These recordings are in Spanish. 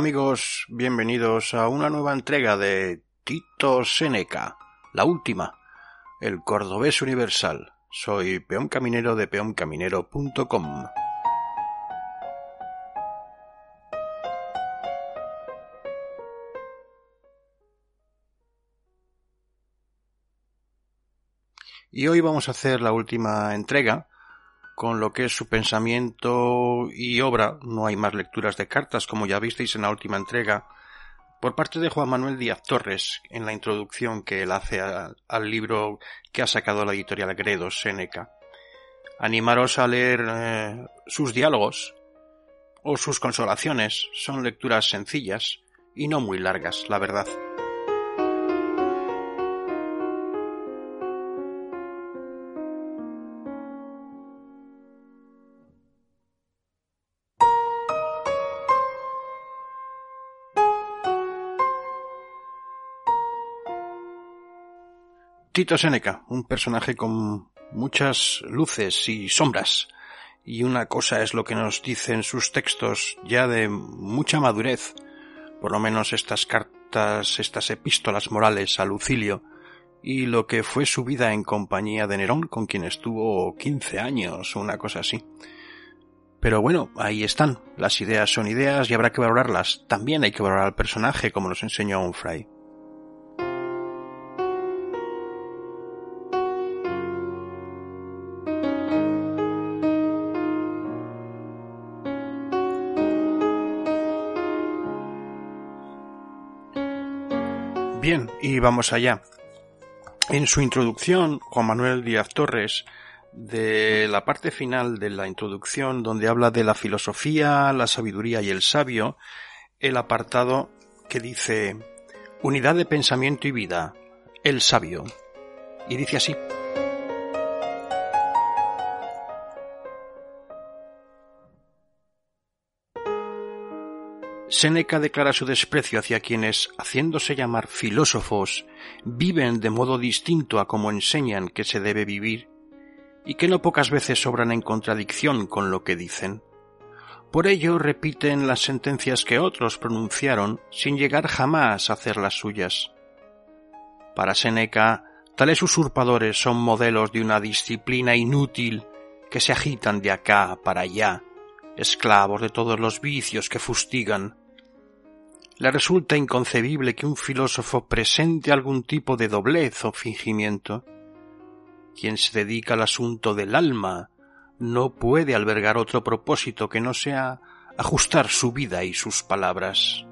Amigos, bienvenidos a una nueva entrega de Tito Seneca, la última, el cordobés universal. Soy peón caminero de peoncaminero.com. Y hoy vamos a hacer la última entrega con lo que es su pensamiento y obra. No hay más lecturas de cartas, como ya visteis en la última entrega, por parte de Juan Manuel Díaz Torres, en la introducción que él hace al libro que ha sacado la editorial Gredos, Seneca. Animaros a leer eh, sus diálogos o sus consolaciones. Son lecturas sencillas y no muy largas, la verdad. Tito Seneca, un personaje con muchas luces y sombras, y una cosa es lo que nos dicen sus textos ya de mucha madurez, por lo menos estas cartas, estas epístolas morales a Lucilio, y lo que fue su vida en compañía de Nerón, con quien estuvo quince años o una cosa así. Pero bueno, ahí están. Las ideas son ideas y habrá que valorarlas. También hay que valorar al personaje, como nos enseñó Onfray. Bien, y vamos allá. En su introducción, Juan Manuel Díaz Torres, de la parte final de la introducción, donde habla de la filosofía, la sabiduría y el sabio, el apartado que dice Unidad de pensamiento y vida, el sabio. Y dice así. Séneca declara su desprecio hacia quienes, haciéndose llamar filósofos, viven de modo distinto a como enseñan que se debe vivir, y que no pocas veces obran en contradicción con lo que dicen. Por ello repiten las sentencias que otros pronunciaron sin llegar jamás a hacer las suyas. Para Séneca, tales usurpadores son modelos de una disciplina inútil que se agitan de acá para allá, esclavos de todos los vicios que fustigan, le resulta inconcebible que un filósofo presente algún tipo de doblez o fingimiento. Quien se dedica al asunto del alma no puede albergar otro propósito que no sea ajustar su vida y sus palabras.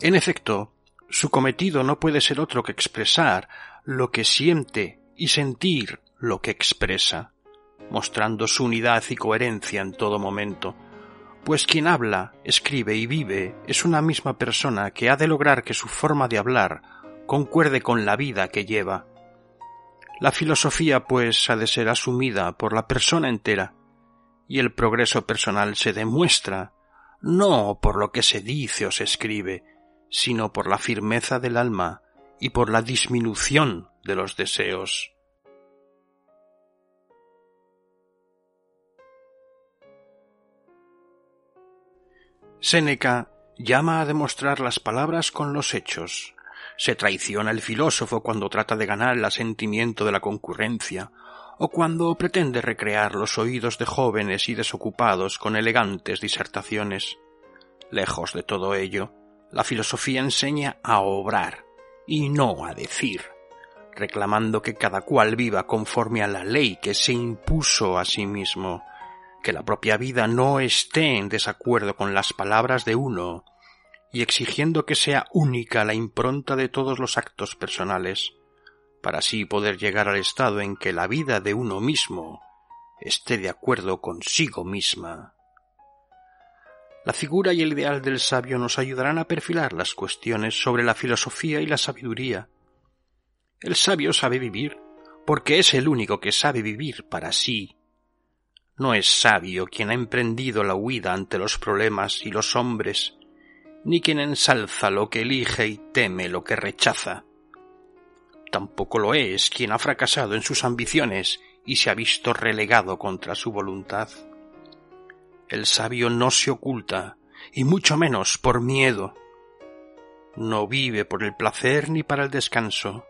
En efecto, su cometido no puede ser otro que expresar lo que siente y sentir lo que expresa, mostrando su unidad y coherencia en todo momento, pues quien habla, escribe y vive es una misma persona que ha de lograr que su forma de hablar concuerde con la vida que lleva. La filosofía, pues, ha de ser asumida por la persona entera, y el progreso personal se demuestra no por lo que se dice o se escribe, sino por la firmeza del alma y por la disminución de los deseos. Séneca llama a demostrar las palabras con los hechos. Se traiciona el filósofo cuando trata de ganar el asentimiento de la concurrencia, o cuando pretende recrear los oídos de jóvenes y desocupados con elegantes disertaciones. Lejos de todo ello, la filosofía enseña a obrar y no a decir, reclamando que cada cual viva conforme a la ley que se impuso a sí mismo, que la propia vida no esté en desacuerdo con las palabras de uno, y exigiendo que sea única la impronta de todos los actos personales, para así poder llegar al estado en que la vida de uno mismo esté de acuerdo consigo misma. La figura y el ideal del sabio nos ayudarán a perfilar las cuestiones sobre la filosofía y la sabiduría. El sabio sabe vivir, porque es el único que sabe vivir para sí. No es sabio quien ha emprendido la huida ante los problemas y los hombres, ni quien ensalza lo que elige y teme lo que rechaza. Tampoco lo es quien ha fracasado en sus ambiciones y se ha visto relegado contra su voluntad. El sabio no se oculta, y mucho menos por miedo. No vive por el placer ni para el descanso.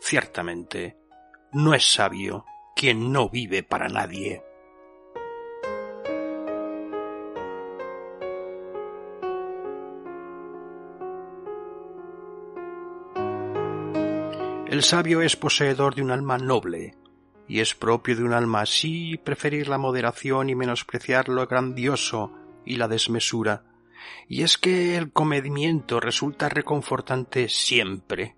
Ciertamente, no es sabio quien no vive para nadie. El sabio es poseedor de un alma noble, y es propio de un alma así preferir la moderación y menospreciar lo grandioso y la desmesura. Y es que el comedimiento resulta reconfortante siempre,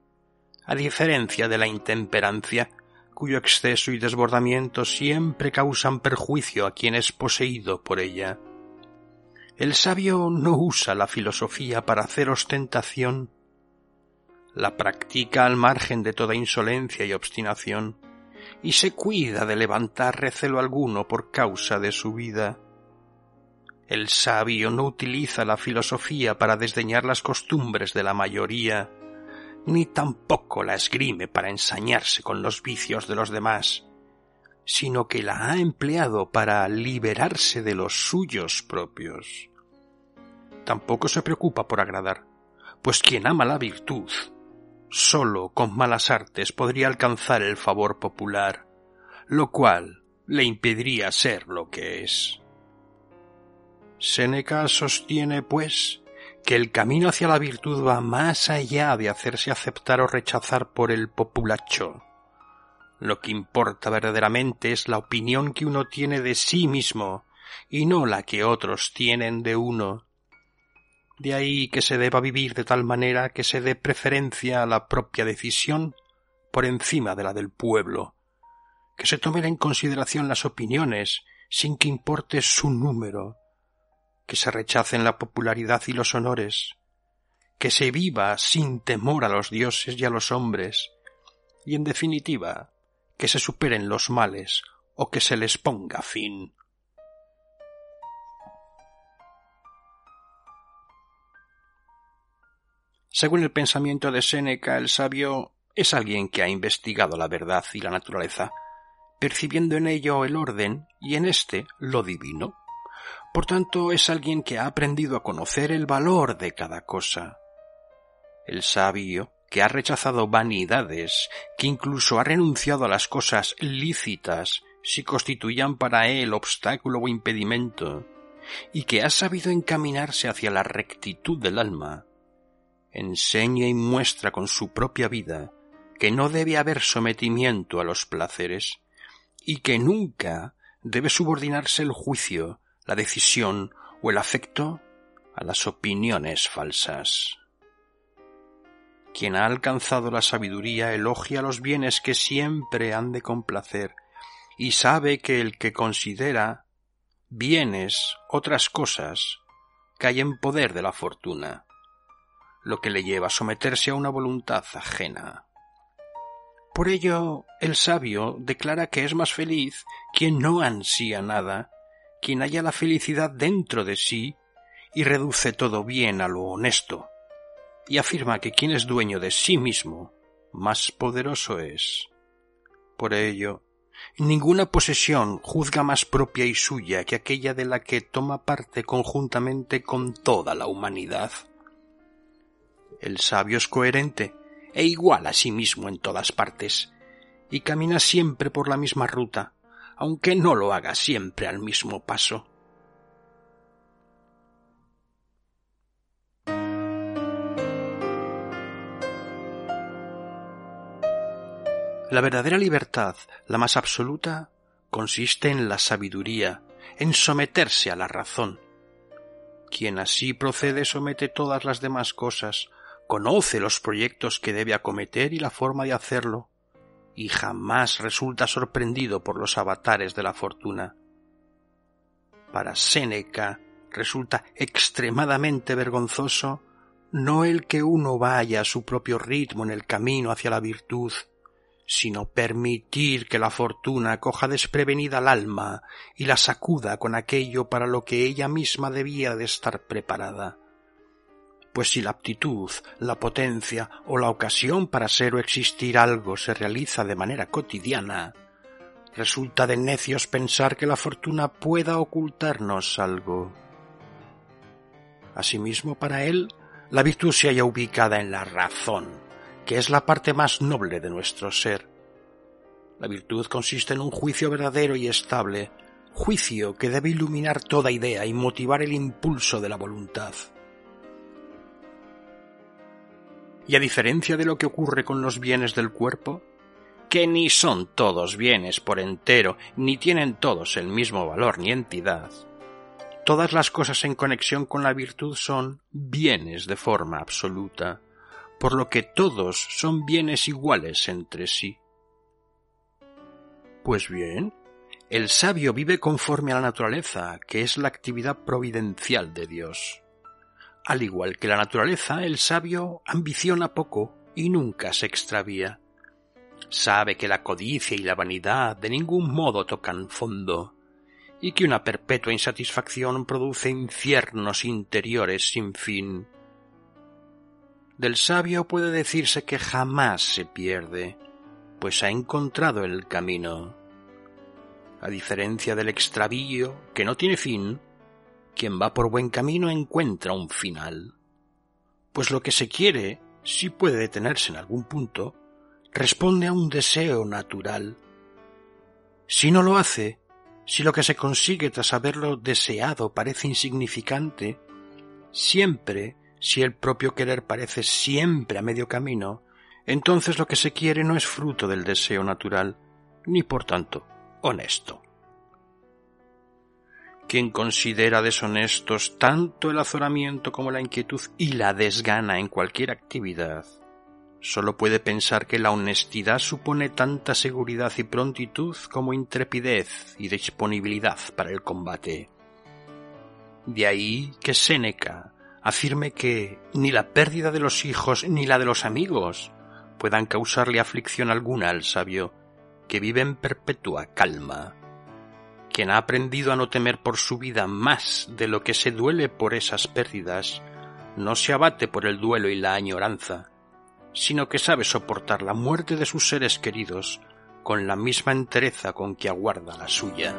a diferencia de la intemperancia, cuyo exceso y desbordamiento siempre causan perjuicio a quien es poseído por ella. El sabio no usa la filosofía para hacer ostentación la practica al margen de toda insolencia y obstinación, y se cuida de levantar recelo alguno por causa de su vida. El sabio no utiliza la filosofía para desdeñar las costumbres de la mayoría, ni tampoco la esgrime para ensañarse con los vicios de los demás, sino que la ha empleado para liberarse de los suyos propios. Tampoco se preocupa por agradar, pues quien ama la virtud sólo con malas artes podría alcanzar el favor popular, lo cual le impediría ser lo que es. Séneca sostiene, pues, que el camino hacia la virtud va más allá de hacerse aceptar o rechazar por el populacho. Lo que importa verdaderamente es la opinión que uno tiene de sí mismo y no la que otros tienen de uno, de ahí que se deba vivir de tal manera que se dé preferencia a la propia decisión por encima de la del pueblo, que se tomen en consideración las opiniones sin que importe su número, que se rechacen la popularidad y los honores, que se viva sin temor a los dioses y a los hombres, y en definitiva, que se superen los males o que se les ponga fin. Según el pensamiento de Séneca, el sabio es alguien que ha investigado la verdad y la naturaleza, percibiendo en ello el orden y en éste lo divino. Por tanto, es alguien que ha aprendido a conocer el valor de cada cosa. El sabio, que ha rechazado vanidades, que incluso ha renunciado a las cosas lícitas si constituían para él obstáculo o impedimento, y que ha sabido encaminarse hacia la rectitud del alma, enseña y muestra con su propia vida que no debe haber sometimiento a los placeres y que nunca debe subordinarse el juicio, la decisión o el afecto a las opiniones falsas. Quien ha alcanzado la sabiduría elogia los bienes que siempre han de complacer y sabe que el que considera bienes otras cosas cae en poder de la fortuna lo que le lleva a someterse a una voluntad ajena. Por ello, el sabio declara que es más feliz quien no ansía nada, quien halla la felicidad dentro de sí y reduce todo bien a lo honesto, y afirma que quien es dueño de sí mismo, más poderoso es. Por ello, ninguna posesión juzga más propia y suya que aquella de la que toma parte conjuntamente con toda la humanidad. El sabio es coherente e igual a sí mismo en todas partes, y camina siempre por la misma ruta, aunque no lo haga siempre al mismo paso. La verdadera libertad, la más absoluta, consiste en la sabiduría, en someterse a la razón. Quien así procede somete todas las demás cosas, conoce los proyectos que debe acometer y la forma de hacerlo, y jamás resulta sorprendido por los avatares de la fortuna. Para Séneca resulta extremadamente vergonzoso no el que uno vaya a su propio ritmo en el camino hacia la virtud, sino permitir que la fortuna coja desprevenida al alma y la sacuda con aquello para lo que ella misma debía de estar preparada. Pues si la aptitud, la potencia o la ocasión para ser o existir algo se realiza de manera cotidiana, resulta de necios pensar que la fortuna pueda ocultarnos algo. Asimismo, para él, la virtud se halla ubicada en la razón, que es la parte más noble de nuestro ser. La virtud consiste en un juicio verdadero y estable, juicio que debe iluminar toda idea y motivar el impulso de la voluntad. Y a diferencia de lo que ocurre con los bienes del cuerpo, que ni son todos bienes por entero, ni tienen todos el mismo valor ni entidad, todas las cosas en conexión con la virtud son bienes de forma absoluta, por lo que todos son bienes iguales entre sí. Pues bien, el sabio vive conforme a la naturaleza, que es la actividad providencial de Dios. Al igual que la naturaleza, el sabio ambiciona poco y nunca se extravía. Sabe que la codicia y la vanidad de ningún modo tocan fondo, y que una perpetua insatisfacción produce infiernos interiores sin fin. Del sabio puede decirse que jamás se pierde, pues ha encontrado el camino. A diferencia del extravío, que no tiene fin, quien va por buen camino encuentra un final. Pues lo que se quiere, si puede detenerse en algún punto, responde a un deseo natural. Si no lo hace, si lo que se consigue tras haberlo deseado parece insignificante, siempre, si el propio querer parece siempre a medio camino, entonces lo que se quiere no es fruto del deseo natural, ni por tanto honesto. Quien considera deshonestos tanto el azoramiento como la inquietud y la desgana en cualquier actividad, solo puede pensar que la honestidad supone tanta seguridad y prontitud como intrepidez y disponibilidad para el combate. De ahí que Séneca afirme que ni la pérdida de los hijos ni la de los amigos puedan causarle aflicción alguna al sabio, que vive en perpetua calma quien ha aprendido a no temer por su vida más de lo que se duele por esas pérdidas, no se abate por el duelo y la añoranza, sino que sabe soportar la muerte de sus seres queridos con la misma entereza con que aguarda la suya.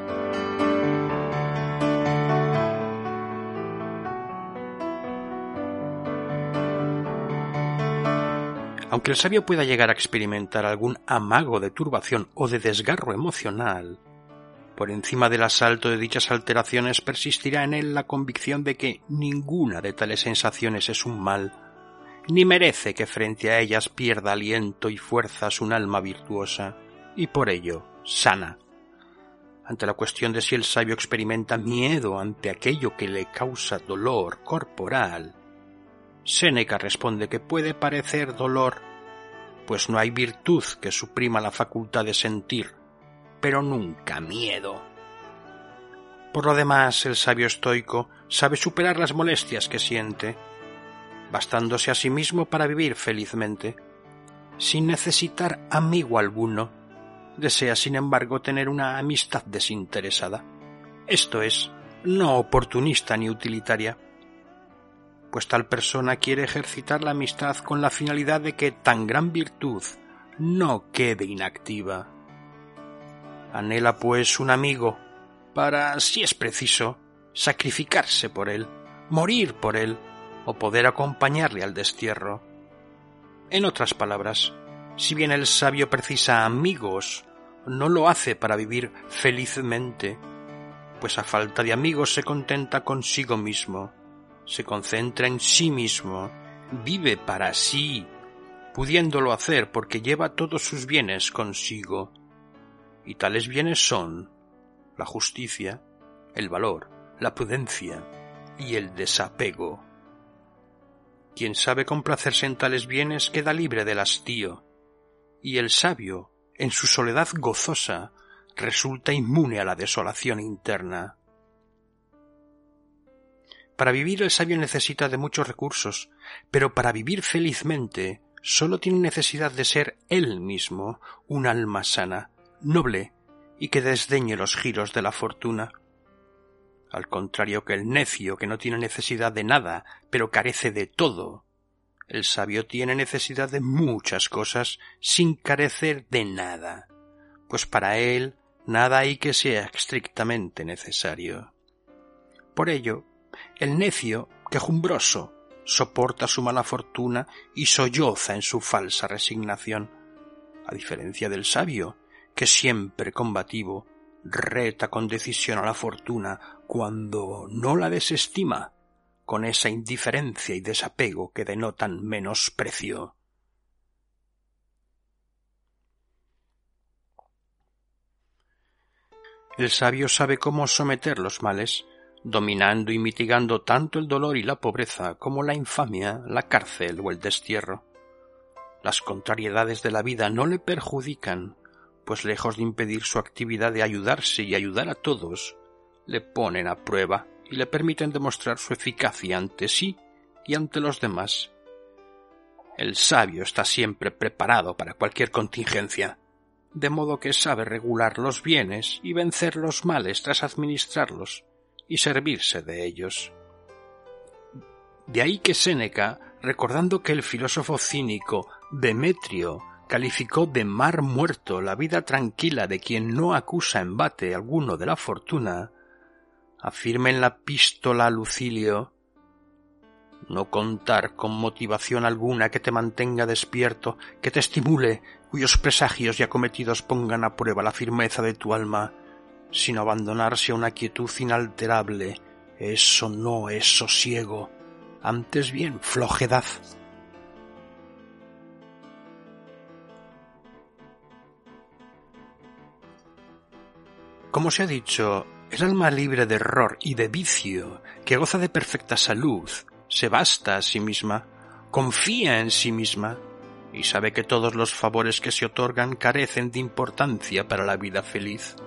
Aunque el sabio pueda llegar a experimentar algún amago de turbación o de desgarro emocional, por encima del asalto de dichas alteraciones persistirá en él la convicción de que ninguna de tales sensaciones es un mal, ni merece que frente a ellas pierda aliento y fuerzas un alma virtuosa, y por ello sana. Ante la cuestión de si el sabio experimenta miedo ante aquello que le causa dolor corporal, Séneca responde que puede parecer dolor, pues no hay virtud que suprima la facultad de sentir pero nunca miedo. Por lo demás, el sabio estoico sabe superar las molestias que siente, bastándose a sí mismo para vivir felizmente, sin necesitar amigo alguno. Desea, sin embargo, tener una amistad desinteresada, esto es, no oportunista ni utilitaria, pues tal persona quiere ejercitar la amistad con la finalidad de que tan gran virtud no quede inactiva. Anhela pues un amigo para, si es preciso, sacrificarse por él, morir por él o poder acompañarle al destierro. En otras palabras, si bien el sabio precisa amigos, no lo hace para vivir felizmente, pues a falta de amigos se contenta consigo mismo, se concentra en sí mismo, vive para sí, pudiéndolo hacer porque lleva todos sus bienes consigo, y tales bienes son la justicia, el valor, la prudencia y el desapego. Quien sabe complacerse en tales bienes queda libre del hastío, y el sabio, en su soledad gozosa, resulta inmune a la desolación interna. Para vivir el sabio necesita de muchos recursos, pero para vivir felizmente sólo tiene necesidad de ser él mismo un alma sana, noble y que desdeñe los giros de la fortuna. Al contrario que el necio que no tiene necesidad de nada, pero carece de todo. El sabio tiene necesidad de muchas cosas sin carecer de nada, pues para él nada hay que sea estrictamente necesario. Por ello, el necio, quejumbroso, soporta su mala fortuna y solloza en su falsa resignación, a diferencia del sabio, que siempre combativo reta con decisión a la fortuna cuando no la desestima, con esa indiferencia y desapego que denotan menosprecio. El sabio sabe cómo someter los males, dominando y mitigando tanto el dolor y la pobreza como la infamia, la cárcel o el destierro. Las contrariedades de la vida no le perjudican, pues lejos de impedir su actividad de ayudarse y ayudar a todos, le ponen a prueba y le permiten demostrar su eficacia ante sí y ante los demás. El sabio está siempre preparado para cualquier contingencia, de modo que sabe regular los bienes y vencer los males tras administrarlos, y servirse de ellos. De ahí que Séneca, recordando que el filósofo cínico Demetrio calificó de mar muerto la vida tranquila de quien no acusa embate alguno de la fortuna, afirma en la pístola Lucilio no contar con motivación alguna que te mantenga despierto, que te estimule, cuyos presagios y acometidos pongan a prueba la firmeza de tu alma, sino abandonarse a una quietud inalterable. Eso no es sosiego, antes bien flojedad. Como se ha dicho, el alma libre de error y de vicio, que goza de perfecta salud, se basta a sí misma, confía en sí misma, y sabe que todos los favores que se otorgan carecen de importancia para la vida feliz.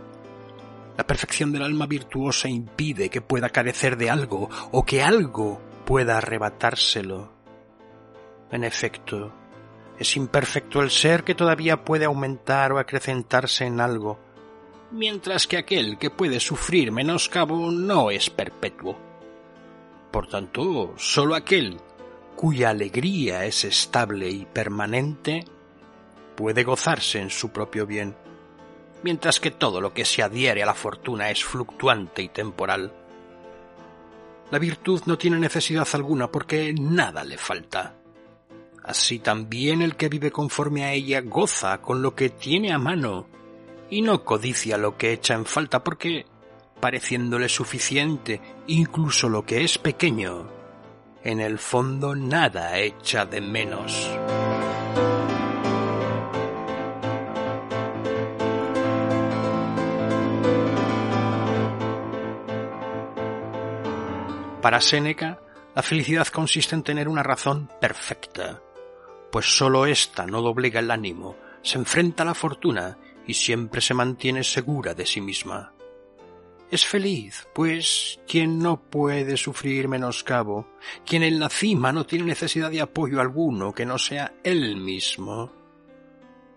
La perfección del alma virtuosa impide que pueda carecer de algo o que algo pueda arrebatárselo. En efecto, es imperfecto el ser que todavía puede aumentar o acrecentarse en algo, mientras que aquel que puede sufrir menoscabo no es perpetuo. Por tanto, sólo aquel cuya alegría es estable y permanente puede gozarse en su propio bien mientras que todo lo que se adhiere a la fortuna es fluctuante y temporal. La virtud no tiene necesidad alguna porque nada le falta. Así también el que vive conforme a ella goza con lo que tiene a mano y no codicia lo que echa en falta porque, pareciéndole suficiente incluso lo que es pequeño, en el fondo nada echa de menos. Para Séneca, la felicidad consiste en tener una razón perfecta, pues sólo ésta no doblega el ánimo, se enfrenta a la fortuna y siempre se mantiene segura de sí misma. Es feliz, pues, quien no puede sufrir menoscabo, quien en la cima no tiene necesidad de apoyo alguno que no sea él mismo.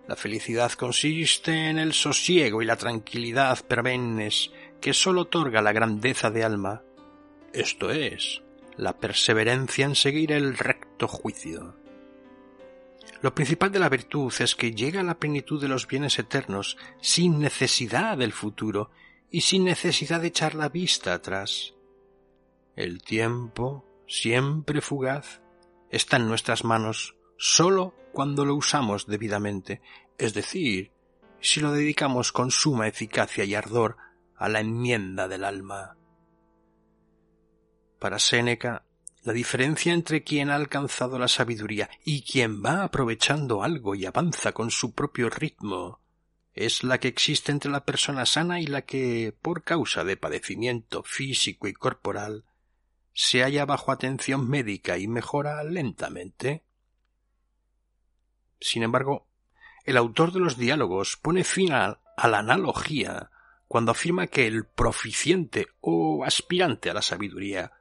La felicidad consiste en el sosiego y la tranquilidad permanentes que sólo otorga la grandeza de alma, esto es, la perseverancia en seguir el recto juicio. Lo principal de la virtud es que llega a la plenitud de los bienes eternos sin necesidad del futuro y sin necesidad de echar la vista atrás. El tiempo, siempre fugaz, está en nuestras manos sólo cuando lo usamos debidamente, es decir, si lo dedicamos con suma eficacia y ardor a la enmienda del alma. Para Séneca, la diferencia entre quien ha alcanzado la sabiduría y quien va aprovechando algo y avanza con su propio ritmo es la que existe entre la persona sana y la que, por causa de padecimiento físico y corporal, se halla bajo atención médica y mejora lentamente. Sin embargo, el autor de los diálogos pone fin a, la analogía cuando afirma que el proficiente o aspirante a la sabiduría,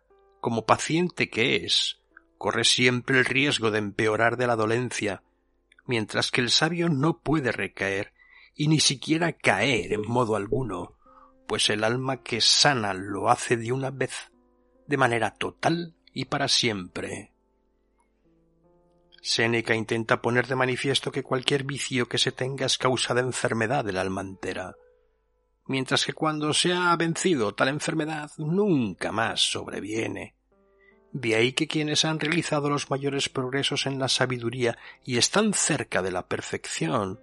como paciente que es, corre siempre el riesgo de empeorar de la dolencia, mientras que el sabio no puede recaer y ni siquiera caer en modo alguno, pues el alma que sana lo hace de una vez, de manera total y para siempre. Séneca intenta poner de manifiesto que cualquier vicio que se tenga es causa de enfermedad del alma entera, mientras que cuando se ha vencido tal enfermedad nunca más sobreviene. De ahí que quienes han realizado los mayores progresos en la sabiduría y están cerca de la perfección,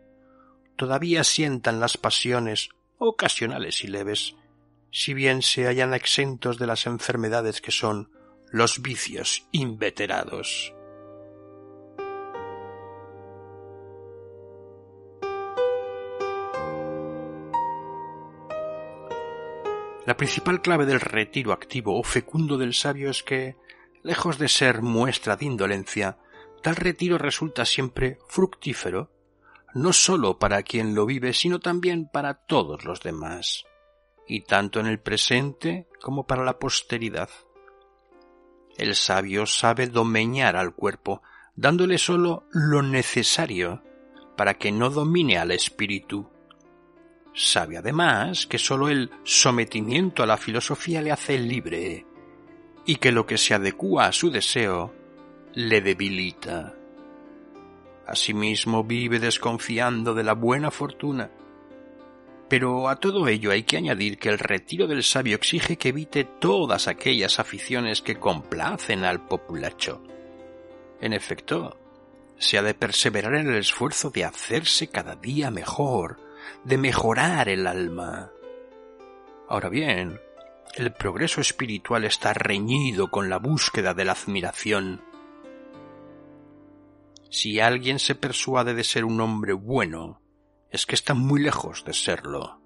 todavía sientan las pasiones ocasionales y leves, si bien se hallan exentos de las enfermedades que son los vicios inveterados. La principal clave del retiro activo o fecundo del sabio es que, lejos de ser muestra de indolencia, tal retiro resulta siempre fructífero, no sólo para quien lo vive, sino también para todos los demás, y tanto en el presente como para la posteridad. El sabio sabe domeñar al cuerpo, dándole sólo lo necesario para que no domine al espíritu Sabe además que sólo el sometimiento a la filosofía le hace libre y que lo que se adecúa a su deseo le debilita. Asimismo vive desconfiando de la buena fortuna. Pero a todo ello hay que añadir que el retiro del sabio exige que evite todas aquellas aficiones que complacen al populacho. En efecto, se ha de perseverar en el esfuerzo de hacerse cada día mejor, de mejorar el alma. Ahora bien, el progreso espiritual está reñido con la búsqueda de la admiración. Si alguien se persuade de ser un hombre bueno, es que está muy lejos de serlo.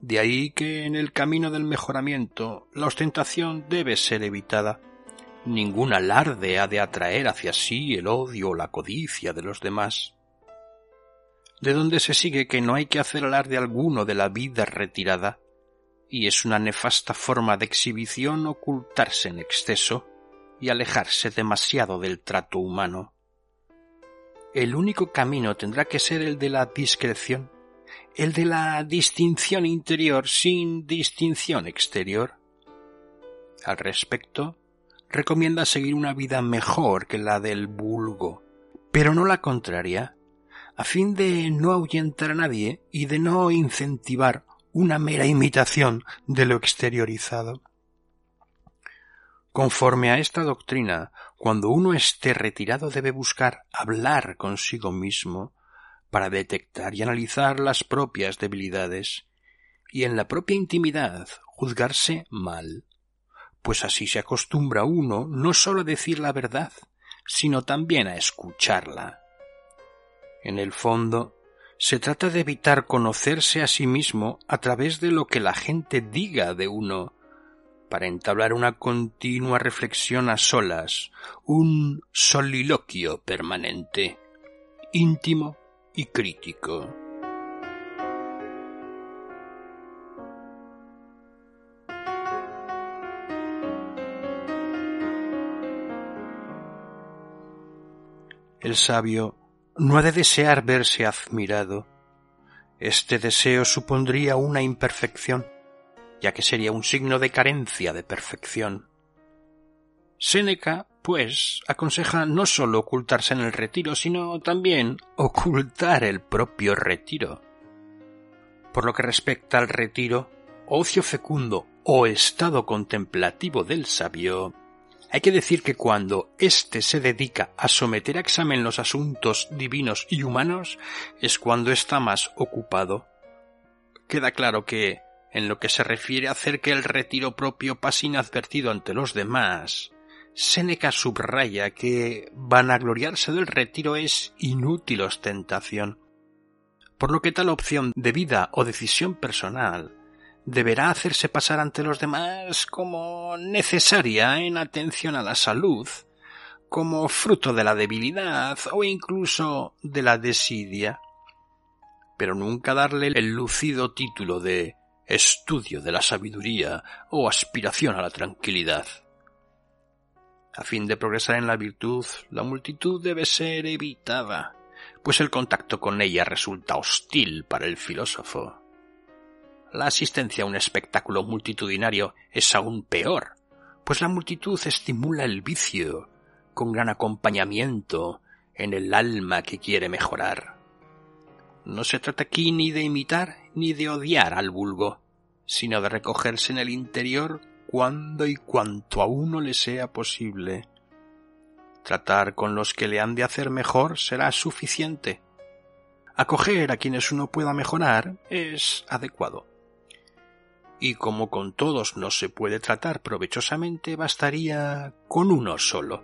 De ahí que en el camino del mejoramiento la ostentación debe ser evitada. Ningún alarde ha de atraer hacia sí el odio o la codicia de los demás de donde se sigue que no hay que hacer alarde alguno de la vida retirada, y es una nefasta forma de exhibición ocultarse en exceso y alejarse demasiado del trato humano. El único camino tendrá que ser el de la discreción, el de la distinción interior sin distinción exterior. Al respecto, recomienda seguir una vida mejor que la del vulgo, pero no la contraria, a fin de no ahuyentar a nadie y de no incentivar una mera imitación de lo exteriorizado. Conforme a esta doctrina, cuando uno esté retirado debe buscar hablar consigo mismo para detectar y analizar las propias debilidades y en la propia intimidad juzgarse mal, pues así se acostumbra uno no sólo a decir la verdad, sino también a escucharla. En el fondo, se trata de evitar conocerse a sí mismo a través de lo que la gente diga de uno, para entablar una continua reflexión a solas, un soliloquio permanente, íntimo y crítico. El sabio no ha de desear verse admirado. Este deseo supondría una imperfección, ya que sería un signo de carencia de perfección. Séneca, pues, aconseja no sólo ocultarse en el retiro, sino también ocultar el propio retiro. Por lo que respecta al retiro, ocio fecundo o estado contemplativo del sabio, hay que decir que cuando éste se dedica a someter a examen los asuntos divinos y humanos, es cuando está más ocupado. Queda claro que, en lo que se refiere a hacer que el retiro propio pase inadvertido ante los demás, Séneca subraya que vanagloriarse del retiro es inútil ostentación, por lo que tal opción de vida o decisión personal deberá hacerse pasar ante los demás como necesaria en atención a la salud, como fruto de la debilidad o incluso de la desidia, pero nunca darle el lucido título de estudio de la sabiduría o aspiración a la tranquilidad. A fin de progresar en la virtud, la multitud debe ser evitada, pues el contacto con ella resulta hostil para el filósofo. La asistencia a un espectáculo multitudinario es aún peor, pues la multitud estimula el vicio, con gran acompañamiento en el alma que quiere mejorar. No se trata aquí ni de imitar ni de odiar al vulgo, sino de recogerse en el interior cuando y cuanto a uno le sea posible. Tratar con los que le han de hacer mejor será suficiente. Acoger a quienes uno pueda mejorar es adecuado. Y como con todos no se puede tratar provechosamente, bastaría con uno solo.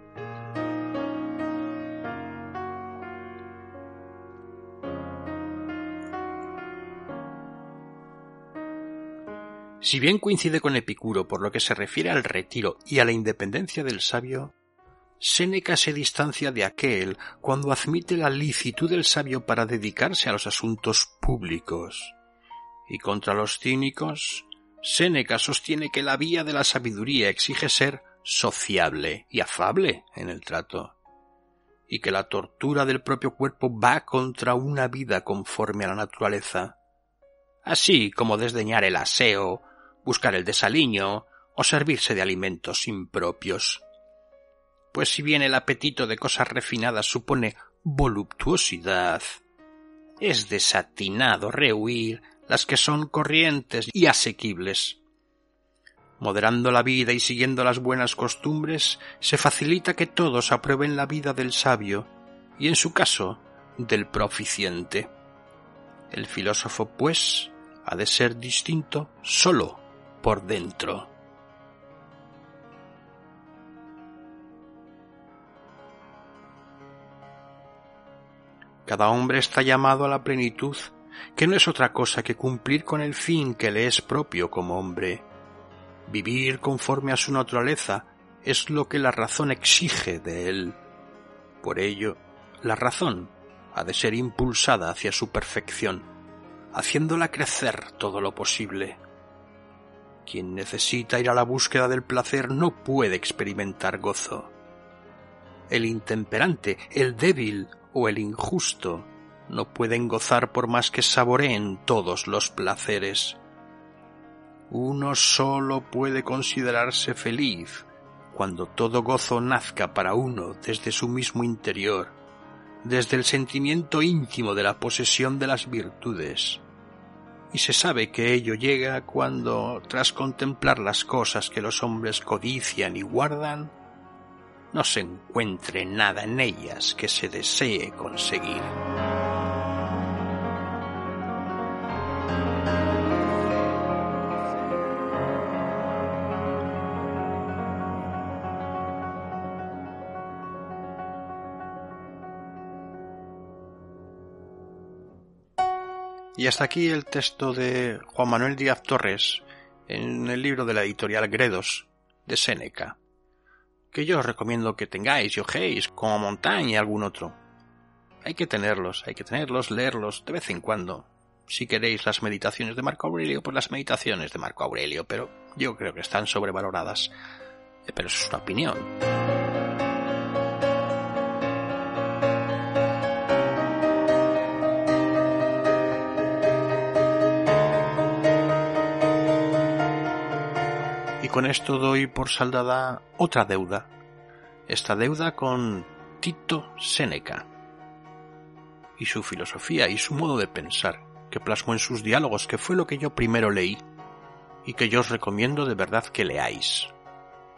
Si bien coincide con Epicuro por lo que se refiere al retiro y a la independencia del sabio, Séneca se distancia de aquel cuando admite la licitud del sabio para dedicarse a los asuntos públicos. Y contra los cínicos, Séneca sostiene que la vía de la sabiduría exige ser sociable y afable en el trato, y que la tortura del propio cuerpo va contra una vida conforme a la naturaleza, así como desdeñar el aseo buscar el desaliño o servirse de alimentos impropios. Pues si bien el apetito de cosas refinadas supone voluptuosidad, es desatinado rehuir las que son corrientes y asequibles. Moderando la vida y siguiendo las buenas costumbres, se facilita que todos aprueben la vida del sabio y, en su caso, del proficiente. El filósofo, pues, ha de ser distinto solo por dentro. Cada hombre está llamado a la plenitud, que no es otra cosa que cumplir con el fin que le es propio como hombre. Vivir conforme a su naturaleza es lo que la razón exige de él. Por ello, la razón ha de ser impulsada hacia su perfección, haciéndola crecer todo lo posible. Quien necesita ir a la búsqueda del placer no puede experimentar gozo. El intemperante, el débil o el injusto no pueden gozar por más que saboreen todos los placeres. Uno solo puede considerarse feliz cuando todo gozo nazca para uno desde su mismo interior, desde el sentimiento íntimo de la posesión de las virtudes y se sabe que ello llega cuando, tras contemplar las cosas que los hombres codician y guardan, no se encuentre nada en ellas que se desee conseguir. Y hasta aquí el texto de Juan Manuel Díaz Torres en el libro de la editorial Gredos de Séneca, que yo os recomiendo que tengáis y ojéis como Montaña y algún otro. Hay que tenerlos, hay que tenerlos, leerlos de vez en cuando. Si queréis las meditaciones de Marco Aurelio, pues las meditaciones de Marco Aurelio, pero yo creo que están sobrevaloradas. Eh, pero es una opinión. Y con esto doy por saldada otra deuda. Esta deuda con Tito Séneca y su filosofía y su modo de pensar, que plasmó en sus diálogos, que fue lo que yo primero leí y que yo os recomiendo de verdad que leáis.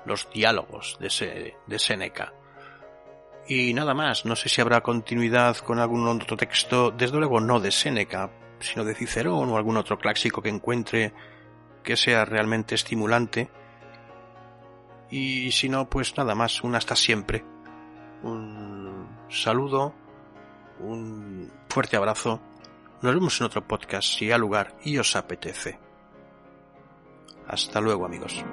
Los diálogos de, de Séneca. Y nada más, no sé si habrá continuidad con algún otro texto, desde luego no de Séneca, sino de Cicerón o algún otro clásico que encuentre que sea realmente estimulante y si no, pues nada más, un hasta siempre. Un saludo, un fuerte abrazo. Nos vemos en otro podcast si ha lugar y os apetece. Hasta luego amigos.